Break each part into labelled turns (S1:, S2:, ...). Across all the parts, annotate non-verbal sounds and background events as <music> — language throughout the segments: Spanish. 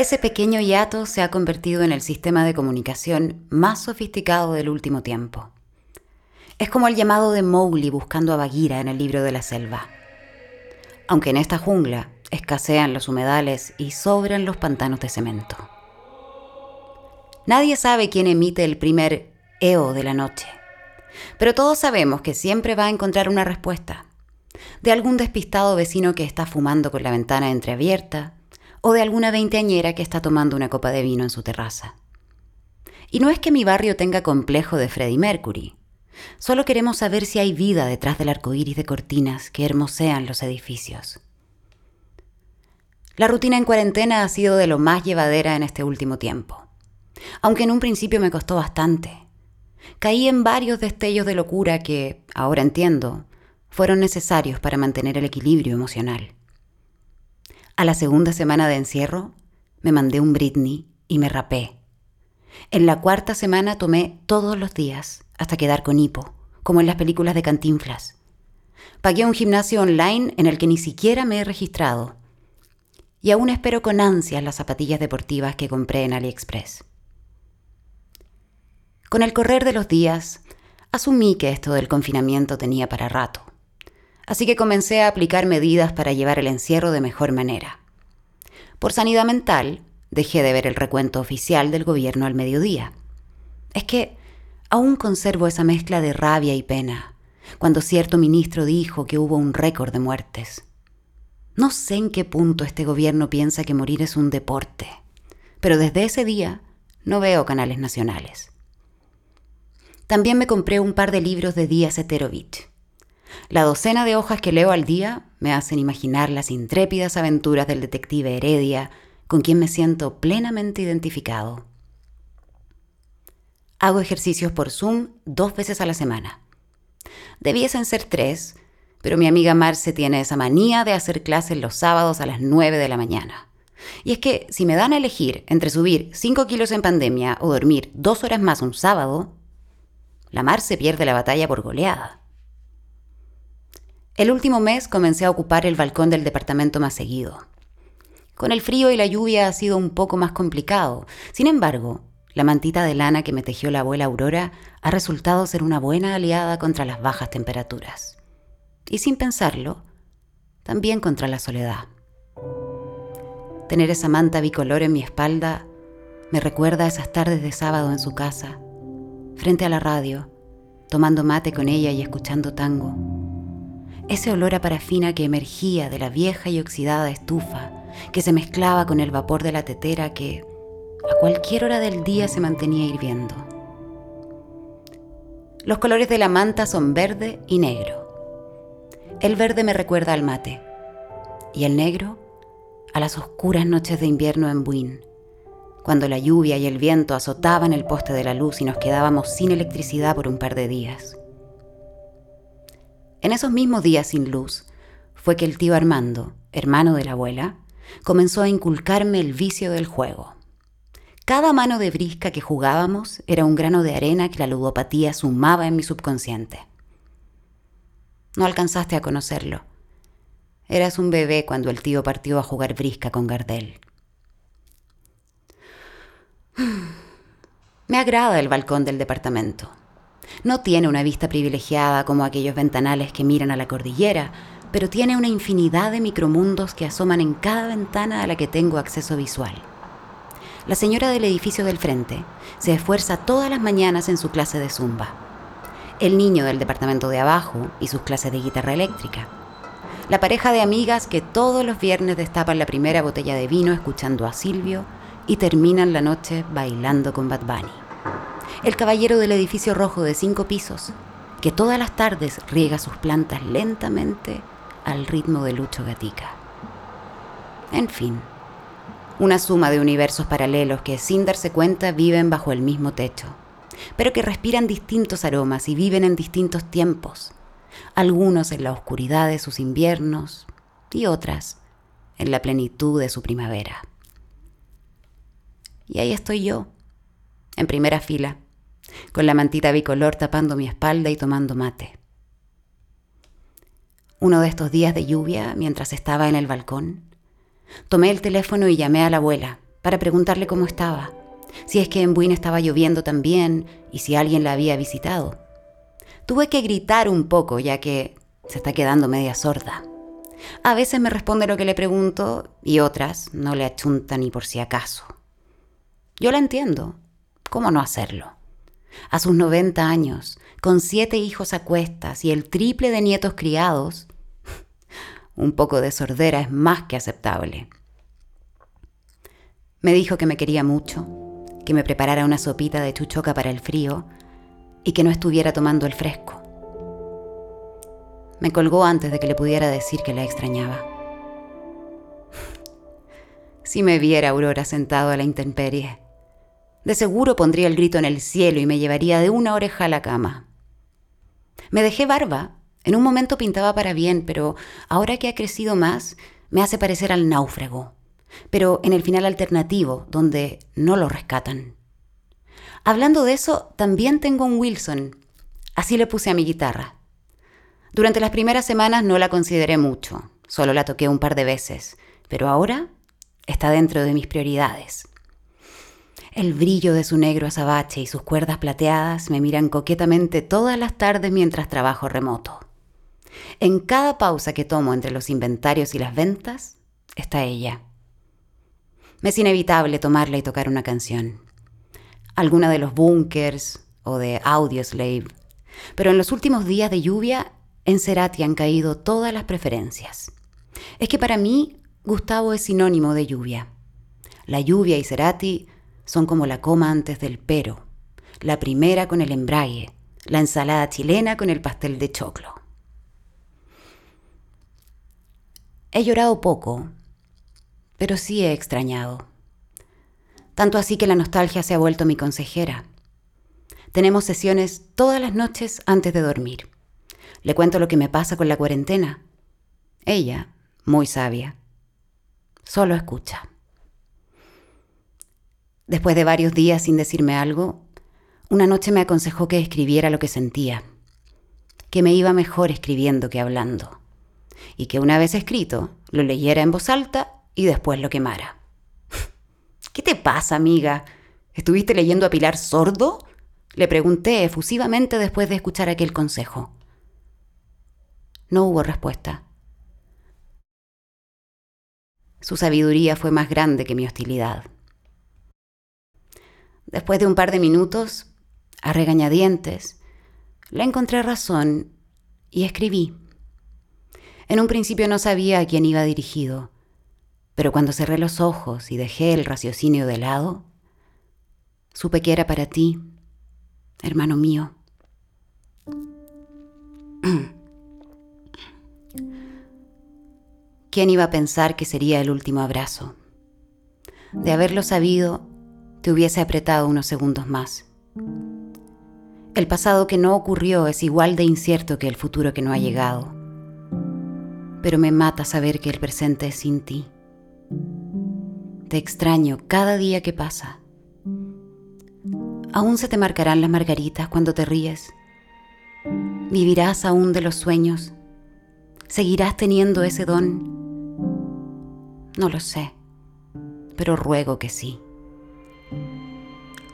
S1: Ese pequeño hiato se ha convertido en el sistema de comunicación más sofisticado del último tiempo. Es como el llamado de Mowgli buscando a Bagheera en el libro de la selva. Aunque en esta jungla escasean los humedales y sobran los pantanos de cemento. Nadie sabe quién emite el primer EO de la noche, pero todos sabemos que siempre va a encontrar una respuesta. De algún despistado vecino que está fumando con la ventana entreabierta, o de alguna veinteañera que está tomando una copa de vino en su terraza. Y no es que mi barrio tenga complejo de Freddie Mercury. Solo queremos saber si hay vida detrás del arco iris de cortinas que hermosean los edificios. La rutina en cuarentena ha sido de lo más llevadera en este último tiempo. Aunque en un principio me costó bastante. Caí en varios destellos de locura que, ahora entiendo, fueron necesarios para mantener el equilibrio emocional. A la segunda semana de encierro, me mandé un Britney y me rapé. En la cuarta semana tomé todos los días hasta quedar con hipo, como en las películas de Cantinflas. Pagué un gimnasio online en el que ni siquiera me he registrado. Y aún espero con ansias las zapatillas deportivas que compré en AliExpress. Con el correr de los días, asumí que esto del confinamiento tenía para rato así que comencé a aplicar medidas para llevar el encierro de mejor manera. Por sanidad mental, dejé de ver el recuento oficial del gobierno al mediodía. Es que aún conservo esa mezcla de rabia y pena, cuando cierto ministro dijo que hubo un récord de muertes. No sé en qué punto este gobierno piensa que morir es un deporte, pero desde ese día no veo canales nacionales. También me compré un par de libros de Díaz Eterovich. La docena de hojas que leo al día me hacen imaginar las intrépidas aventuras del detective Heredia, con quien me siento plenamente identificado. Hago ejercicios por Zoom dos veces a la semana. Debiesen ser tres, pero mi amiga Marce tiene esa manía de hacer clases los sábados a las nueve de la mañana. Y es que si me dan a elegir entre subir cinco kilos en pandemia o dormir dos horas más un sábado, la Marce pierde la batalla por goleada. El último mes comencé a ocupar el balcón del departamento más seguido. Con el frío y la lluvia ha sido un poco más complicado. Sin embargo, la mantita de lana que me tejió la abuela Aurora ha resultado ser una buena aliada contra las bajas temperaturas. Y sin pensarlo, también contra la soledad. Tener esa manta bicolor en mi espalda me recuerda a esas tardes de sábado en su casa, frente a la radio, tomando mate con ella y escuchando tango ese olor a parafina que emergía de la vieja y oxidada estufa, que se mezclaba con el vapor de la tetera que a cualquier hora del día se mantenía hirviendo. Los colores de la manta son verde y negro. El verde me recuerda al mate y el negro a las oscuras noches de invierno en Buin, cuando la lluvia y el viento azotaban el poste de la luz y nos quedábamos sin electricidad por un par de días. En esos mismos días sin luz, fue que el tío Armando, hermano de la abuela, comenzó a inculcarme el vicio del juego. Cada mano de brisca que jugábamos era un grano de arena que la ludopatía sumaba en mi subconsciente. No alcanzaste a conocerlo. Eras un bebé cuando el tío partió a jugar brisca con Gardel. <sighs> Me agrada el balcón del departamento. No tiene una vista privilegiada como aquellos ventanales que miran a la cordillera, pero tiene una infinidad de micromundos que asoman en cada ventana a la que tengo acceso visual. La señora del edificio del frente se esfuerza todas las mañanas en su clase de zumba. El niño del departamento de abajo y sus clases de guitarra eléctrica. La pareja de amigas que todos los viernes destapan la primera botella de vino escuchando a Silvio y terminan la noche bailando con Bad Bunny el caballero del edificio rojo de cinco pisos, que todas las tardes riega sus plantas lentamente al ritmo de Lucho Gatica. En fin, una suma de universos paralelos que sin darse cuenta viven bajo el mismo techo, pero que respiran distintos aromas y viven en distintos tiempos, algunos en la oscuridad de sus inviernos y otras en la plenitud de su primavera. Y ahí estoy yo, en primera fila, con la mantita bicolor tapando mi espalda y tomando mate. Uno de estos días de lluvia, mientras estaba en el balcón, tomé el teléfono y llamé a la abuela, para preguntarle cómo estaba, si es que en Buin estaba lloviendo también y si alguien la había visitado. Tuve que gritar un poco ya que se está quedando media sorda. A veces me responde lo que le pregunto y otras no le achunta ni por si acaso. Yo la entiendo. ¿Cómo no hacerlo? A sus 90 años, con siete hijos a cuestas y el triple de nietos criados, <laughs> un poco de sordera es más que aceptable. Me dijo que me quería mucho, que me preparara una sopita de chuchoca para el frío y que no estuviera tomando el fresco. Me colgó antes de que le pudiera decir que la extrañaba. <laughs> Si me viera Aurora sentado a la intemperie, de seguro pondría el grito en el cielo y me llevaría de una oreja a la cama. Me dejé barba. En un momento pintaba para bien, pero ahora que ha crecido más, me hace parecer al náufrago. Pero en el final alternativo, donde no lo rescatan. Hablando de eso, también tengo un Wilson. Así le puse a mi guitarra. Durante las primeras semanas no la consideré mucho, solo la toqué un par de veces, pero ahora está dentro de mis prioridades. El brillo de su negro azabache y sus cuerdas plateadas me miran coquetamente todas las tardes mientras trabajo remoto. En cada pausa que tomo entre los inventarios y las ventas está ella. Me es inevitable tomarla y tocar una canción. Alguna de los bunkers o de Audioslave. Pero en los últimos días de lluvia en Cerati han caído todas las preferencias. Es que para mí Gustavo es sinónimo de lluvia. La lluvia y Cerati son como la coma antes del pero, la primera con el embrague, la ensalada chilena con el pastel de choclo. He llorado poco, pero sí he extrañado. Tanto así que la nostalgia se ha vuelto mi consejera. Tenemos sesiones todas las noches antes de dormir. Le cuento lo que me pasa con la cuarentena. Ella, muy sabia, solo escucha. Después de varios días sin decirme algo, una noche me aconsejó que escribiera lo que sentía, que me iba mejor escribiendo que hablando, y que una vez escrito, lo leyera en voz alta y después lo quemara. <laughs> ¿Qué te pasa, amiga? ¿Estuviste leyendo a Pilar sordo? Le pregunté efusivamente después de escuchar aquel consejo. No hubo respuesta. Su sabiduría fue más grande que mi hostilidad. Después de un par de minutos, a regañadientes, le encontré razón y escribí. En un principio no sabía a quién iba dirigido, pero cuando cerré los ojos y dejé el raciocinio de lado, supe que era para ti, hermano mío. ¿Quién iba a pensar que sería el último abrazo? De haberlo sabido, te hubiese apretado unos segundos más. El pasado que no ocurrió es igual de incierto que el futuro que no ha llegado. Pero me mata saber que el presente es sin ti. Te extraño cada día que pasa. Aún se te marcarán las margaritas cuando te ríes. Vivirás aún de los sueños. Seguirás teniendo ese don no lo sé, pero ruego que sí.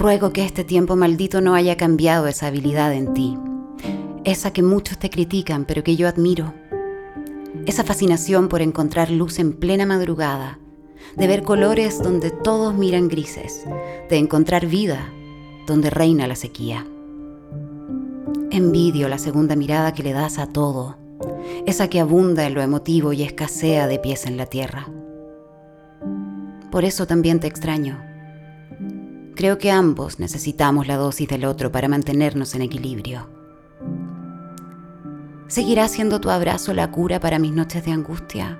S1: Ruego que este tiempo maldito no haya cambiado esa habilidad en ti, esa que muchos te critican pero que yo admiro, esa fascinación por encontrar luz en plena madrugada, de ver colores donde todos miran grises, de encontrar vida donde reina la sequía. Envidio la segunda mirada que le das a todo, esa que abunda en lo emotivo y escasea de pies en la tierra. Por eso también te extraño. Creo que ambos necesitamos la dosis del otro para mantenernos en equilibrio. ¿Seguirá siendo tu abrazo la cura para mis noches de angustia?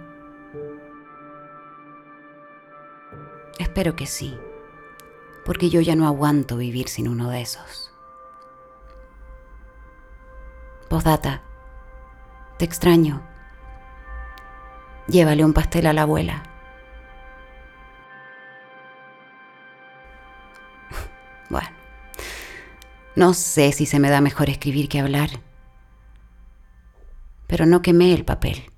S1: Espero que sí, porque yo ya no aguanto vivir sin uno de esos. Postdata, te extraño. Llévale un pastel a la abuela. No sé si se me da mejor escribir que hablar, pero no quemé el papel.